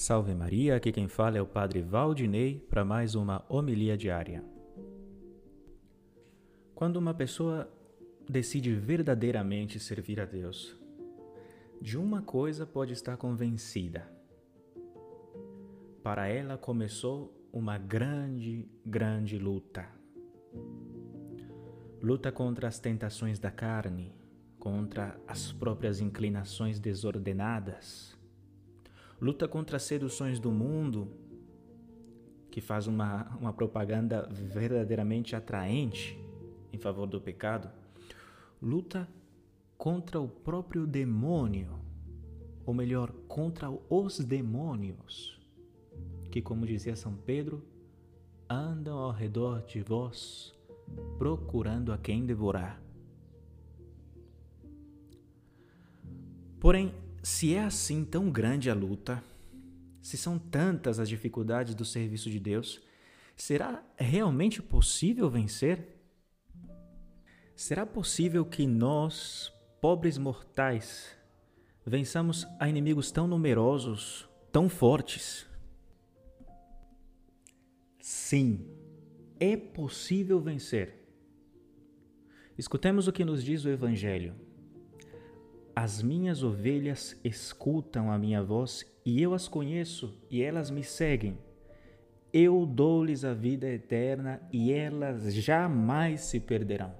Salve Maria, aqui quem fala é o Padre Valdinei para mais uma homilia diária. Quando uma pessoa decide verdadeiramente servir a Deus, de uma coisa pode estar convencida. Para ela começou uma grande, grande luta. Luta contra as tentações da carne, contra as próprias inclinações desordenadas luta contra as seduções do mundo, que faz uma, uma propaganda verdadeiramente atraente em favor do pecado, luta contra o próprio demônio, ou melhor, contra os demônios, que, como dizia São Pedro, andam ao redor de vós, procurando a quem devorar. Porém, se é assim tão grande a luta, se são tantas as dificuldades do serviço de Deus, será realmente possível vencer? Será possível que nós, pobres mortais, vençamos a inimigos tão numerosos, tão fortes? Sim, é possível vencer. Escutemos o que nos diz o Evangelho. As minhas ovelhas escutam a minha voz e eu as conheço e elas me seguem. Eu dou-lhes a vida eterna e elas jamais se perderão.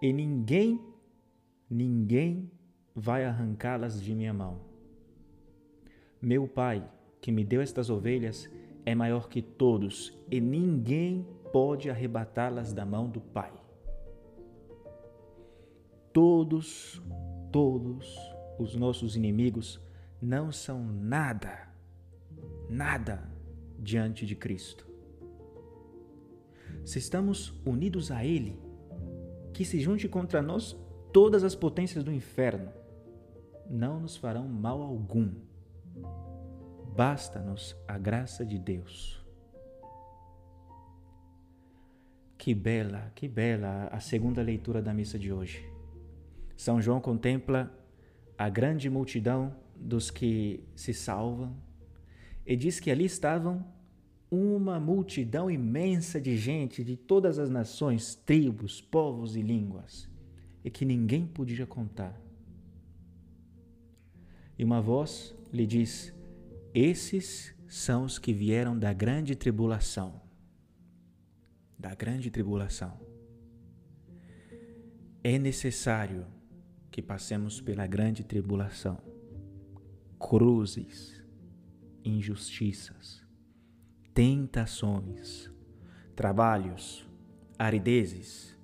E ninguém, ninguém vai arrancá-las de minha mão. Meu Pai, que me deu estas ovelhas, é maior que todos e ninguém pode arrebatá-las da mão do Pai. Todos todos os nossos inimigos não são nada, nada diante de Cristo. Se estamos unidos a Ele, que se junte contra nós todas as potências do inferno, não nos farão mal algum. Basta-nos a graça de Deus. Que bela, que bela a segunda leitura da missa de hoje. São João contempla a grande multidão dos que se salvam e diz que ali estavam uma multidão imensa de gente de todas as nações, tribos, povos e línguas, e que ninguém podia contar. E uma voz lhe diz: Esses são os que vieram da grande tribulação. Da grande tribulação. É necessário que passemos pela grande tribulação, cruzes, injustiças, tentações, trabalhos, aridezes,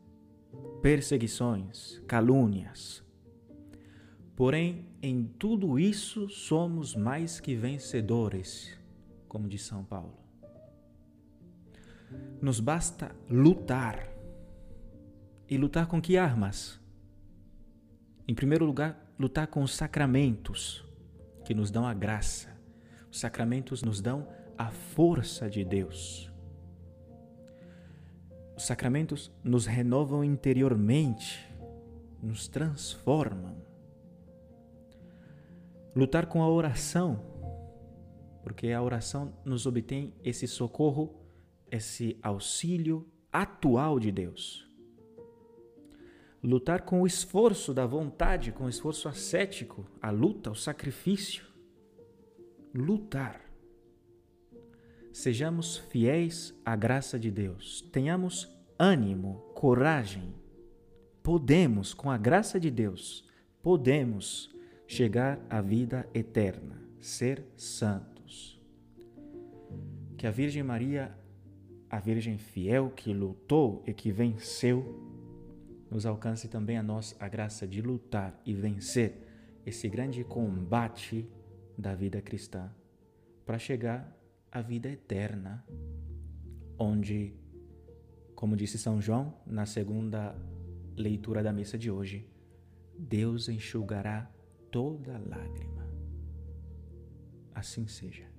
perseguições, calúnias. Porém, em tudo isso somos mais que vencedores, como diz São Paulo. Nos basta lutar. E lutar com que armas? Em primeiro lugar, lutar com os sacramentos que nos dão a graça. Os sacramentos nos dão a força de Deus. Os sacramentos nos renovam interiormente, nos transformam. Lutar com a oração, porque a oração nos obtém esse socorro, esse auxílio atual de Deus lutar com o esforço da vontade, com o esforço ascético, a luta, o sacrifício. Lutar. Sejamos fiéis à graça de Deus. Tenhamos ânimo, coragem. Podemos, com a graça de Deus, podemos chegar à vida eterna, ser santos. Que a Virgem Maria, a Virgem fiel que lutou e que venceu, nos alcance também a nós a graça de lutar e vencer esse grande combate da vida cristã para chegar à vida eterna, onde, como disse São João na segunda leitura da missa de hoje, Deus enxugará toda lágrima. Assim seja.